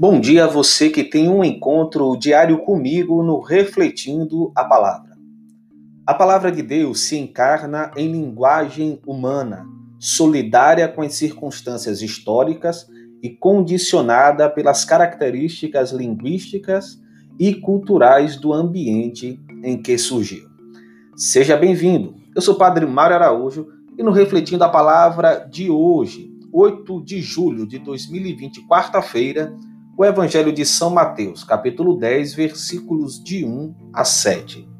Bom dia a você que tem um encontro diário comigo no Refletindo a Palavra. A palavra de Deus se encarna em linguagem humana, solidária com as circunstâncias históricas e condicionada pelas características linguísticas e culturais do ambiente em que surgiu. Seja bem-vindo. Eu sou o Padre Mário Araújo e no Refletindo a Palavra de hoje, 8 de julho de 2020, quarta-feira, o Evangelho de São Mateus, capítulo 10, versículos de 1 a 7.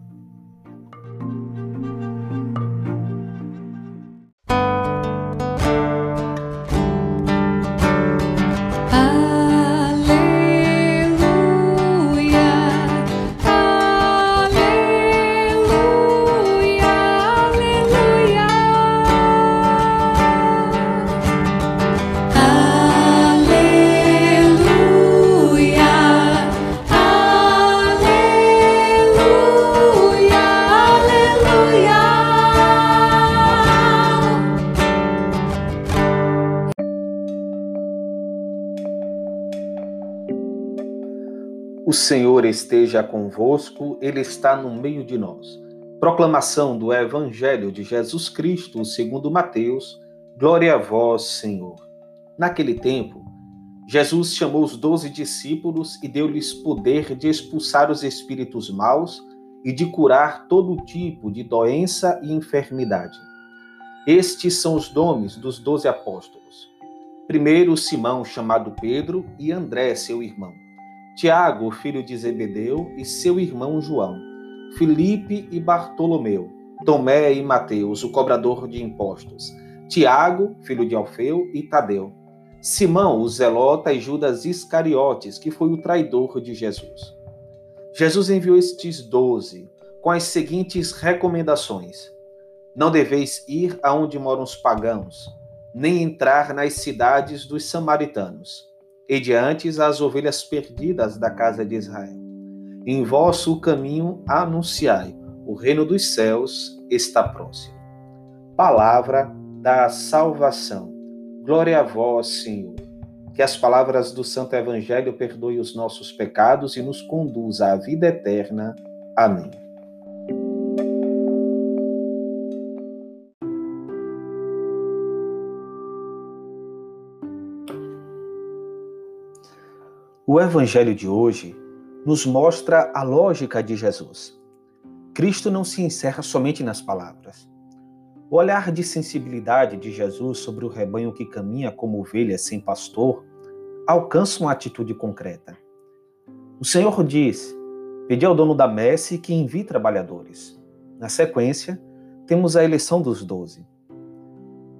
O Senhor esteja convosco, Ele está no meio de nós. Proclamação do Evangelho de Jesus Cristo, segundo Mateus. Glória a vós, Senhor. Naquele tempo, Jesus chamou os doze discípulos e deu-lhes poder de expulsar os espíritos maus e de curar todo tipo de doença e enfermidade. Estes são os nomes dos doze apóstolos. Primeiro, Simão, chamado Pedro, e André, seu irmão. Tiago, filho de Zebedeu, e seu irmão João, Filipe e Bartolomeu, Tomé e Mateus, o cobrador de impostos, Tiago, filho de Alfeu, e Tadeu, Simão, o zelota, e Judas Iscariotes, que foi o traidor de Jesus. Jesus enviou estes doze com as seguintes recomendações: Não deveis ir aonde moram os pagãos, nem entrar nas cidades dos samaritanos e diante as ovelhas perdidas da casa de Israel. Em vosso caminho anunciai, o reino dos céus está próximo. Palavra da salvação. Glória a vós, Senhor. Que as palavras do Santo Evangelho perdoem os nossos pecados e nos conduza à vida eterna. Amém. O Evangelho de hoje nos mostra a lógica de Jesus. Cristo não se encerra somente nas palavras. O olhar de sensibilidade de Jesus sobre o rebanho que caminha como ovelha sem pastor alcança uma atitude concreta. O Senhor diz: Pedi ao dono da messe que envie trabalhadores. Na sequência, temos a eleição dos doze.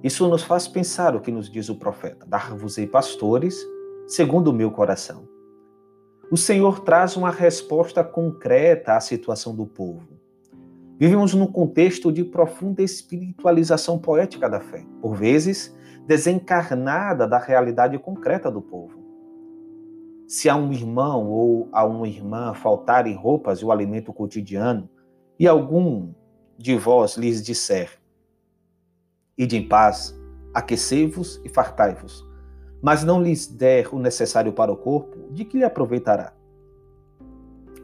Isso nos faz pensar o que nos diz o profeta: Dar-vos-ei pastores segundo o meu coração o Senhor traz uma resposta concreta à situação do povo. Vivemos num contexto de profunda espiritualização poética da fé, por vezes desencarnada da realidade concreta do povo. Se a um irmão ou a uma irmã faltarem roupas e o alimento cotidiano, e algum de vós lhes disser: Ide em paz, aquecei-vos e fartai-vos, mas não lhes der o necessário para o corpo, de que lhe aproveitará?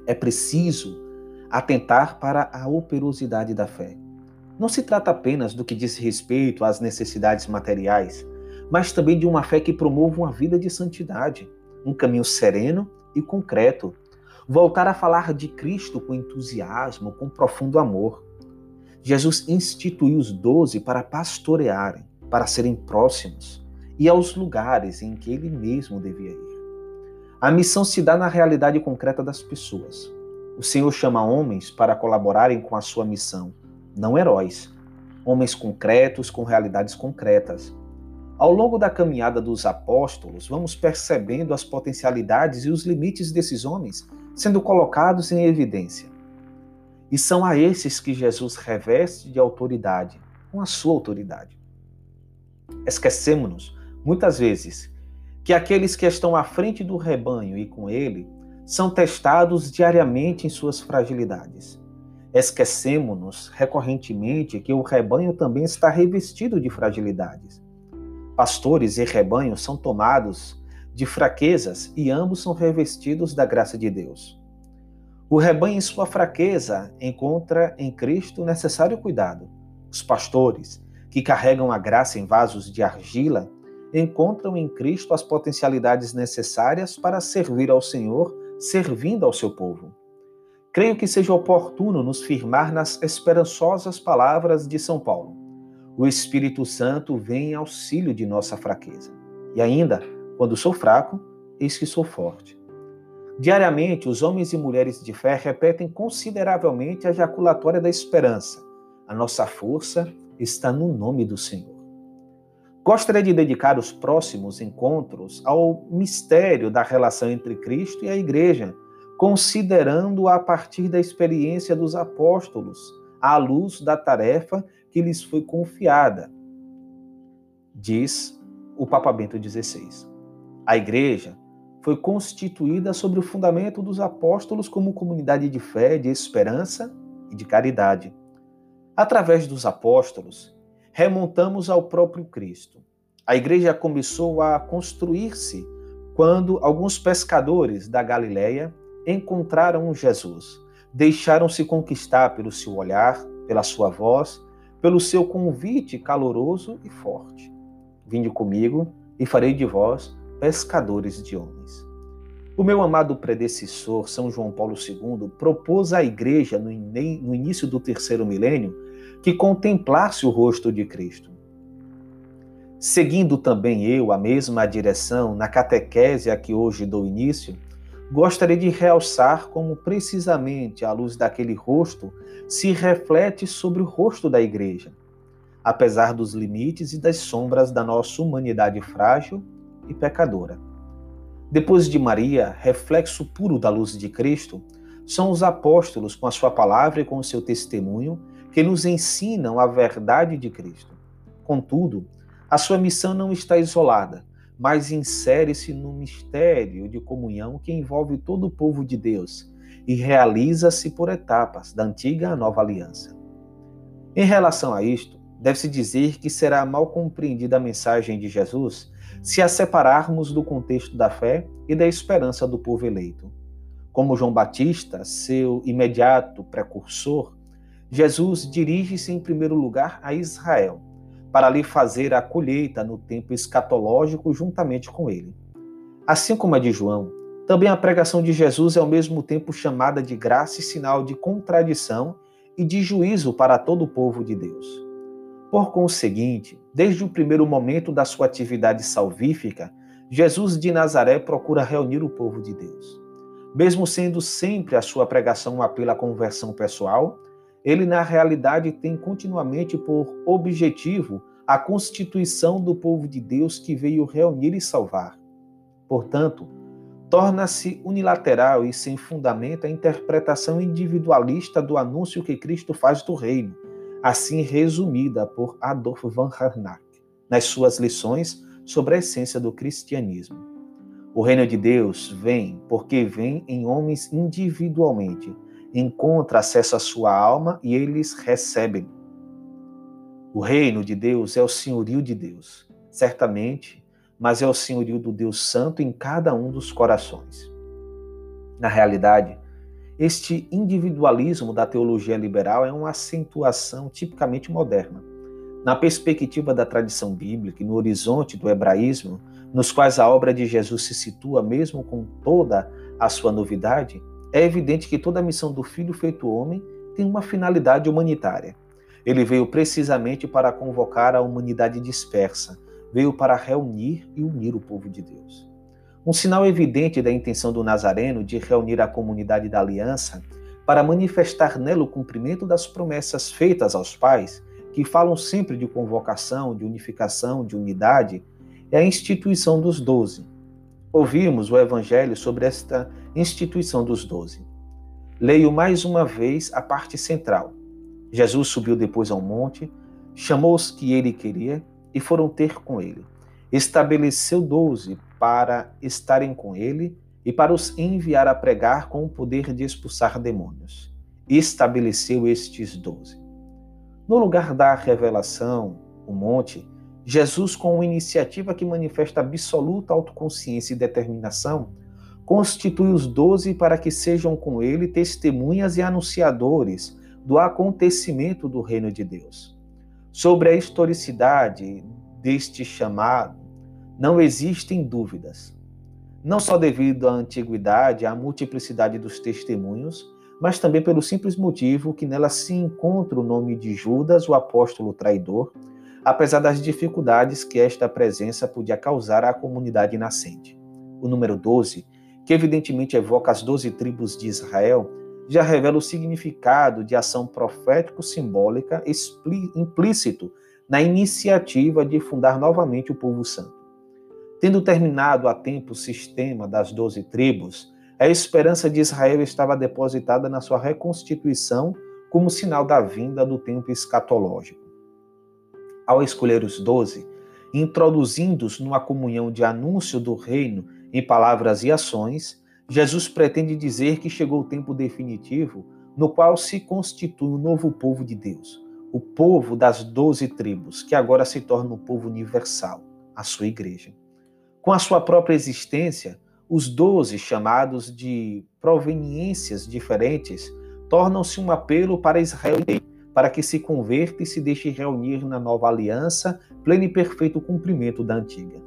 É preciso atentar para a operosidade da fé. Não se trata apenas do que diz respeito às necessidades materiais, mas também de uma fé que promova uma vida de santidade, um caminho sereno e concreto. Voltar a falar de Cristo com entusiasmo, com profundo amor. Jesus instituiu os doze para pastorearem, para serem próximos e aos lugares em que ele mesmo devia ir. A missão se dá na realidade concreta das pessoas. O Senhor chama homens para colaborarem com a sua missão, não heróis, homens concretos com realidades concretas. Ao longo da caminhada dos apóstolos, vamos percebendo as potencialidades e os limites desses homens sendo colocados em evidência. E são a esses que Jesus reveste de autoridade, com a sua autoridade. Esquecemos-nos muitas vezes, que aqueles que estão à frente do rebanho e com ele são testados diariamente em suas fragilidades. Esquecemos-nos recorrentemente que o rebanho também está revestido de fragilidades. Pastores e rebanho são tomados de fraquezas e ambos são revestidos da graça de Deus. O rebanho, em sua fraqueza, encontra em Cristo necessário cuidado. Os pastores, que carregam a graça em vasos de argila, encontram em Cristo as potencialidades necessárias para servir ao Senhor, servindo ao seu povo. Creio que seja oportuno nos firmar nas esperançosas palavras de São Paulo. O Espírito Santo vem em auxílio de nossa fraqueza. E ainda, quando sou fraco, eis que sou forte. Diariamente, os homens e mulheres de fé repetem consideravelmente a ejaculatória da esperança. A nossa força está no nome do Senhor. Gostaria de dedicar os próximos encontros ao mistério da relação entre Cristo e a Igreja considerando a partir da experiência dos apóstolos, à luz da tarefa que lhes foi confiada, diz o Papa Bento XVI. A igreja foi constituída sobre o fundamento dos apóstolos como comunidade de fé, de esperança e de caridade. Através dos apóstolos, remontamos ao próprio Cristo. A igreja começou a construir-se quando alguns pescadores da Galileia encontraram Jesus. Deixaram-se conquistar pelo seu olhar, pela sua voz, pelo seu convite caloroso e forte. Vinde comigo e farei de vós pescadores de homens. O meu amado predecessor, São João Paulo II, propôs à igreja, no início do terceiro milênio, que contemplasse o rosto de Cristo. Seguindo também eu a mesma direção na catequese a que hoje dou início, gostaria de realçar como precisamente a luz daquele rosto se reflete sobre o rosto da igreja, apesar dos limites e das sombras da nossa humanidade frágil e pecadora. Depois de Maria, reflexo puro da luz de Cristo, são os apóstolos com a sua palavra e com o seu testemunho que nos ensinam a verdade de Cristo. Contudo, a sua missão não está isolada mas insere-se no mistério de comunhão que envolve todo o povo de Deus e realiza-se por etapas, da antiga à nova aliança. Em relação a isto, deve-se dizer que será mal compreendida a mensagem de Jesus se a separarmos do contexto da fé e da esperança do povo eleito. Como João Batista, seu imediato precursor, Jesus dirige-se em primeiro lugar a Israel, para lhe fazer a colheita no tempo escatológico juntamente com ele. Assim como a de João, também a pregação de Jesus é ao mesmo tempo chamada de graça e sinal de contradição e de juízo para todo o povo de Deus. Por conseguinte, desde o primeiro momento da sua atividade salvífica, Jesus de Nazaré procura reunir o povo de Deus. Mesmo sendo sempre a sua pregação um apelo à conversão pessoal, ele na realidade tem continuamente por objetivo a constituição do povo de Deus que veio reunir e salvar. Portanto, torna-se unilateral e sem fundamento a interpretação individualista do anúncio que Cristo faz do reino, assim resumida por Adolf van Harnack nas suas lições sobre a essência do cristianismo. O reino de Deus vem porque vem em homens individualmente, encontra acesso à sua alma e eles recebem. O reino de Deus é o senhorio de Deus, certamente, mas é o senhorio do Deus Santo em cada um dos corações. Na realidade, este individualismo da teologia liberal é uma acentuação tipicamente moderna. Na perspectiva da tradição bíblica e no horizonte do hebraísmo, nos quais a obra de Jesus se situa mesmo com toda a sua novidade, é evidente que toda a missão do Filho feito homem tem uma finalidade humanitária. Ele veio precisamente para convocar a humanidade dispersa, veio para reunir e unir o povo de Deus. Um sinal evidente da intenção do Nazareno de reunir a comunidade da aliança para manifestar nela o cumprimento das promessas feitas aos pais, que falam sempre de convocação, de unificação, de unidade, é a instituição dos doze. Ouvimos o Evangelho sobre esta instituição dos doze. Leio mais uma vez a parte central. Jesus subiu depois ao monte, chamou os que ele queria e foram ter com ele. Estabeleceu doze para estarem com ele e para os enviar a pregar com o poder de expulsar demônios. estabeleceu estes doze. No lugar da revelação, o monte, Jesus, com uma iniciativa que manifesta absoluta autoconsciência e determinação, constitui os doze para que sejam com ele testemunhas e anunciadores do acontecimento do reino de Deus. Sobre a historicidade deste chamado, não existem dúvidas. Não só devido à antiguidade, à multiplicidade dos testemunhos, mas também pelo simples motivo que nela se encontra o nome de Judas, o apóstolo traidor, apesar das dificuldades que esta presença podia causar à comunidade nascente. O número 12, que evidentemente evoca as doze tribos de Israel, já revela o significado de ação profético-simbólica implícito na iniciativa de fundar novamente o povo santo. Tendo terminado a tempo o sistema das doze tribos, a esperança de Israel estava depositada na sua reconstituição como sinal da vinda do tempo escatológico. Ao escolher os doze, introduzindo-os numa comunhão de anúncio do reino em palavras e ações, Jesus pretende dizer que chegou o tempo definitivo no qual se constitui o um novo povo de Deus, o povo das doze tribos, que agora se torna o povo universal, a sua igreja. Com a sua própria existência, os doze, chamados de proveniências diferentes, tornam-se um apelo para Israel para que se converta e se deixe reunir na nova aliança, pleno e perfeito cumprimento da antiga.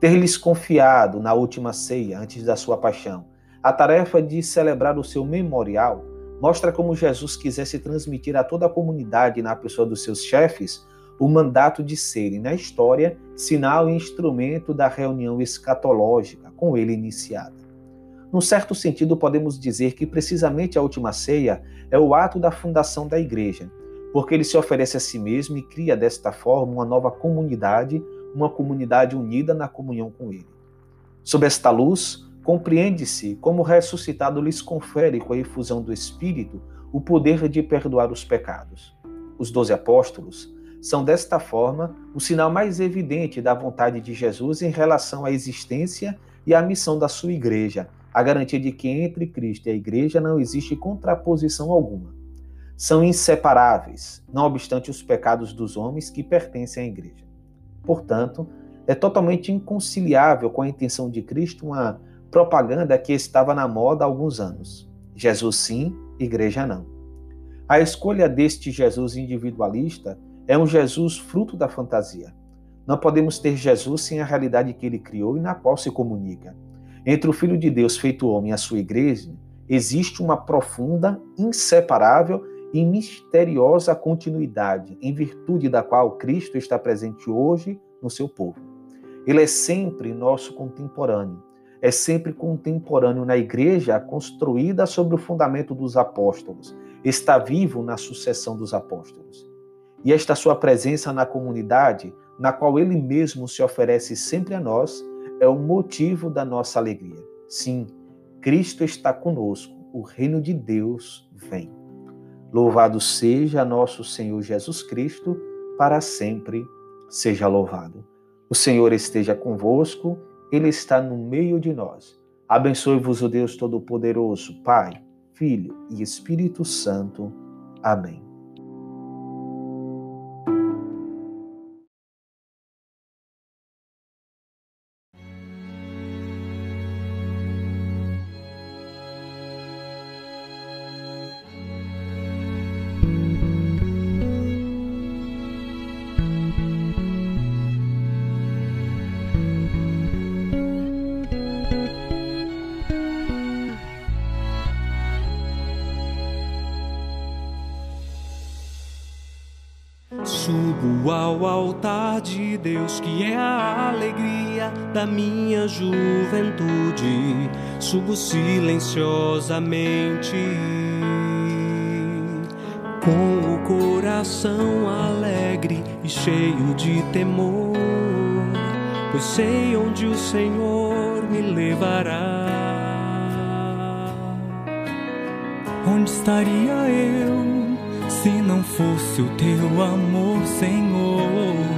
Ter-lhes confiado na última ceia, antes da sua paixão, a tarefa de celebrar o seu memorial, mostra como Jesus quisesse transmitir a toda a comunidade, na pessoa dos seus chefes, o mandato de serem, na história, sinal e instrumento da reunião escatológica com ele iniciada. Num certo sentido, podemos dizer que precisamente a última ceia é o ato da fundação da igreja, porque ele se oferece a si mesmo e cria desta forma uma nova comunidade, uma comunidade unida na comunhão com ele. Sob esta luz, compreende-se como o ressuscitado lhes confere com a efusão do Espírito o poder de perdoar os pecados. Os doze apóstolos são, desta forma, o sinal mais evidente da vontade de Jesus em relação à existência e à missão da sua igreja, a garantia de que entre Cristo e a igreja não existe contraposição alguma. São inseparáveis, não obstante os pecados dos homens que pertencem à igreja. Portanto, é totalmente inconciliável com a intenção de Cristo uma propaganda que estava na moda há alguns anos. Jesus sim, igreja não. A escolha deste Jesus individualista é um Jesus fruto da fantasia. Não podemos ter Jesus sem a realidade que ele criou e na qual se comunica. Entre o Filho de Deus feito homem e a sua igreja, existe uma profunda, inseparável e misteriosa continuidade, em virtude da qual Cristo está presente hoje no seu povo. Ele é sempre nosso contemporâneo, é sempre contemporâneo na igreja construída sobre o fundamento dos apóstolos, está vivo na sucessão dos apóstolos. E esta sua presença na comunidade, na qual ele mesmo se oferece sempre a nós, é o motivo da nossa alegria. Sim, Cristo está conosco, o reino de Deus vem. Louvado seja nosso Senhor Jesus Cristo, para sempre seja louvado. O Senhor esteja convosco, Ele está no meio de nós. Abençoe-vos o Deus Todo-Poderoso, Pai, Filho e Espírito Santo. Amém. Deus, que é a alegria da minha juventude. Subo silenciosamente, com o coração alegre e cheio de temor, pois sei onde o Senhor me levará. Onde estaria eu? Se não fosse o teu amor, Senhor,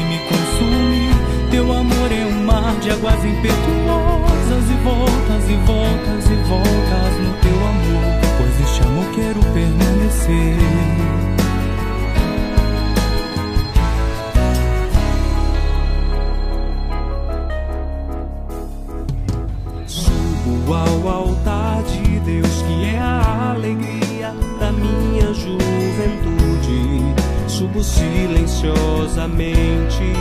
se me consome. Teu amor é um mar de águas impetuosas e voltas e voltas e voltas no teu amor. Pois este amor quero permanecer. ao altar de Deus, que é a alegria da minha juventude. Subo silenciosamente,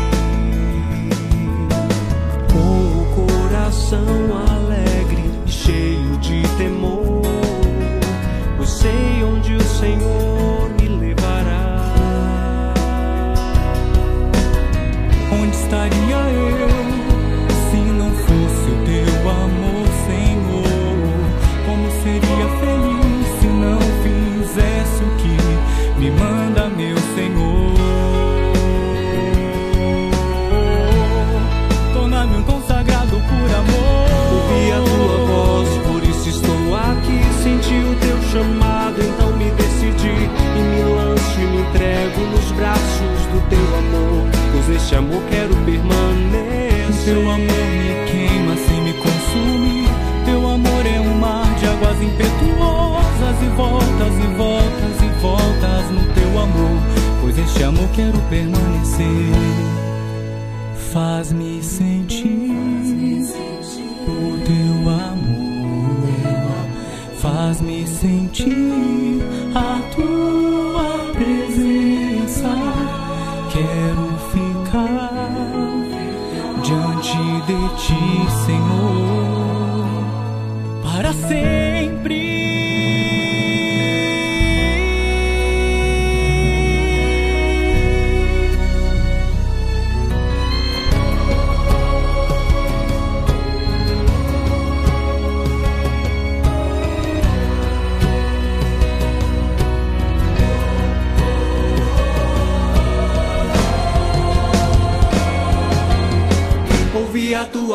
amor quero permanecer. Faz-me sentir o teu amor, faz-me sentir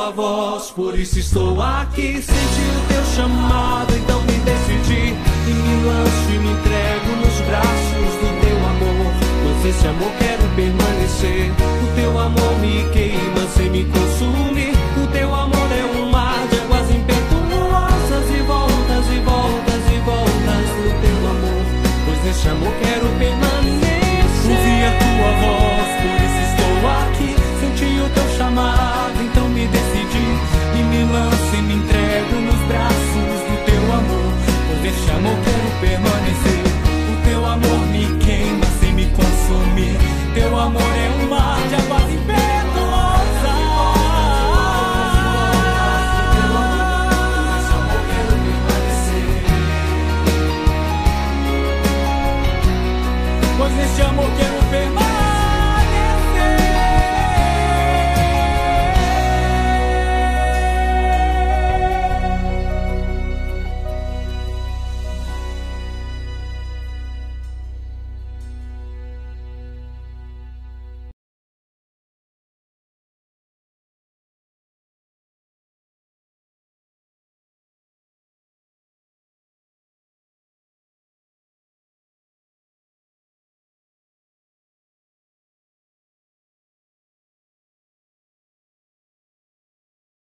tua voz, por isso estou aqui. Senti o teu chamado, então me decidi. E me lanço e me entrego nos braços do teu amor. Pois esse amor quero permanecer. O teu amor me queima sem me consumir.